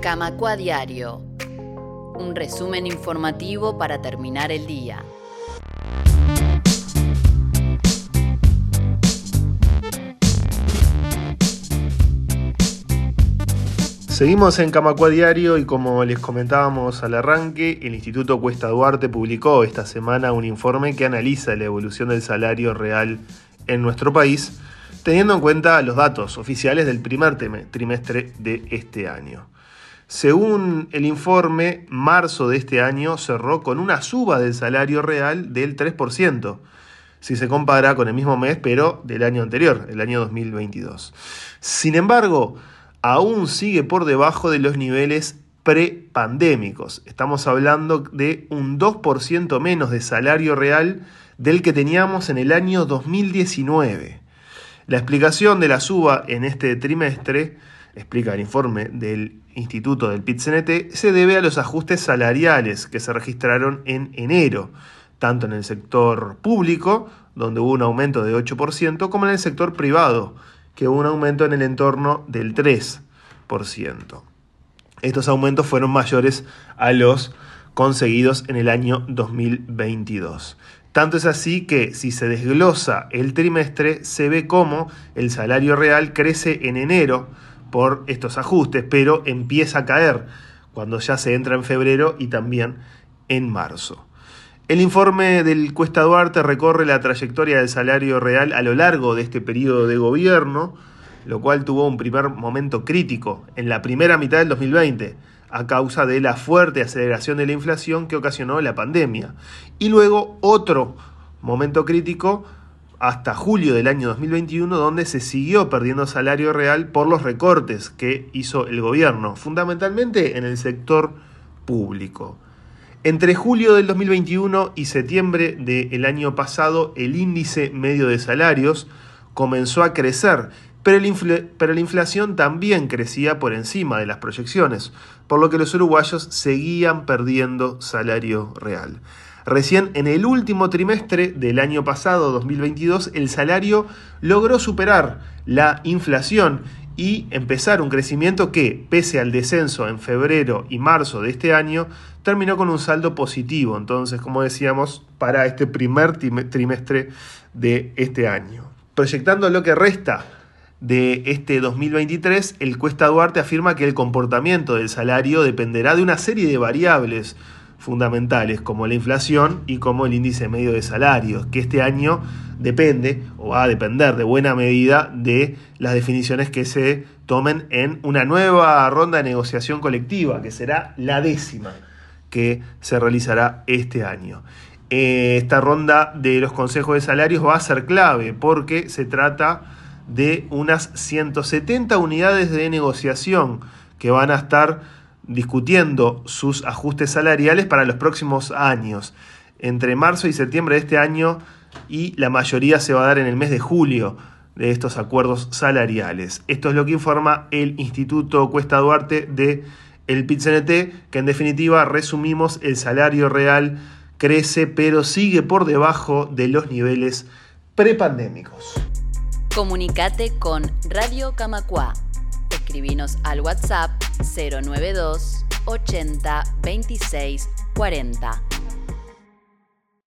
Camacua Diario. Un resumen informativo para terminar el día. Seguimos en Camacua Diario y como les comentábamos al arranque, el Instituto Cuesta Duarte publicó esta semana un informe que analiza la evolución del salario real en nuestro país, teniendo en cuenta los datos oficiales del primer trimestre de este año. Según el informe, marzo de este año cerró con una suba del salario real del 3%, si se compara con el mismo mes, pero del año anterior, el año 2022. Sin embargo, aún sigue por debajo de los niveles prepandémicos. Estamos hablando de un 2% menos de salario real del que teníamos en el año 2019. La explicación de la suba en este trimestre, explica el informe del Instituto del pit se debe a los ajustes salariales que se registraron en enero, tanto en el sector público, donde hubo un aumento de 8%, como en el sector privado, que hubo un aumento en el entorno del 3%. Estos aumentos fueron mayores a los conseguidos en el año 2022. Tanto es así que si se desglosa el trimestre, se ve cómo el salario real crece en enero por estos ajustes, pero empieza a caer cuando ya se entra en febrero y también en marzo. El informe del Cuesta Duarte recorre la trayectoria del salario real a lo largo de este periodo de gobierno, lo cual tuvo un primer momento crítico en la primera mitad del 2020, a causa de la fuerte aceleración de la inflación que ocasionó la pandemia. Y luego otro momento crítico hasta julio del año 2021, donde se siguió perdiendo salario real por los recortes que hizo el gobierno, fundamentalmente en el sector público. Entre julio del 2021 y septiembre del año pasado, el índice medio de salarios comenzó a crecer, pero, la inflación también crecía por encima de las proyecciones, por lo que los uruguayos seguían perdiendo salario real. Recién en el último trimestre del año pasado, 2022, el salario logró superar la inflación y empezar un crecimiento que, pese al descenso en febrero y marzo de este año, terminó con un saldo positivo. Entonces, como decíamos, para este primer trimestre de este año. Proyectando lo que resta de este 2023, el Cuesta Duarte afirma que el comportamiento del salario dependerá de una serie de variables fundamentales como la inflación y como el índice medio de salarios, que este año depende o va a depender de buena medida de las definiciones que se tomen en una nueva ronda de negociación colectiva, que será la décima que se realizará este año. Eh, esta ronda de los consejos de salarios va a ser clave porque se trata de unas 170 unidades de negociación que van a estar discutiendo sus ajustes salariales para los próximos años. Entre marzo y septiembre de este año y la mayoría se va a dar en el mes de julio de estos acuerdos salariales. Esto es lo que informa el Instituto Cuesta Duarte de el PITCNT, que en definitiva resumimos el salario real crece pero sigue por debajo de los niveles prepandémicos. Comunicate con Radio Camacua. Escribinos al WhatsApp 092 80 26 40.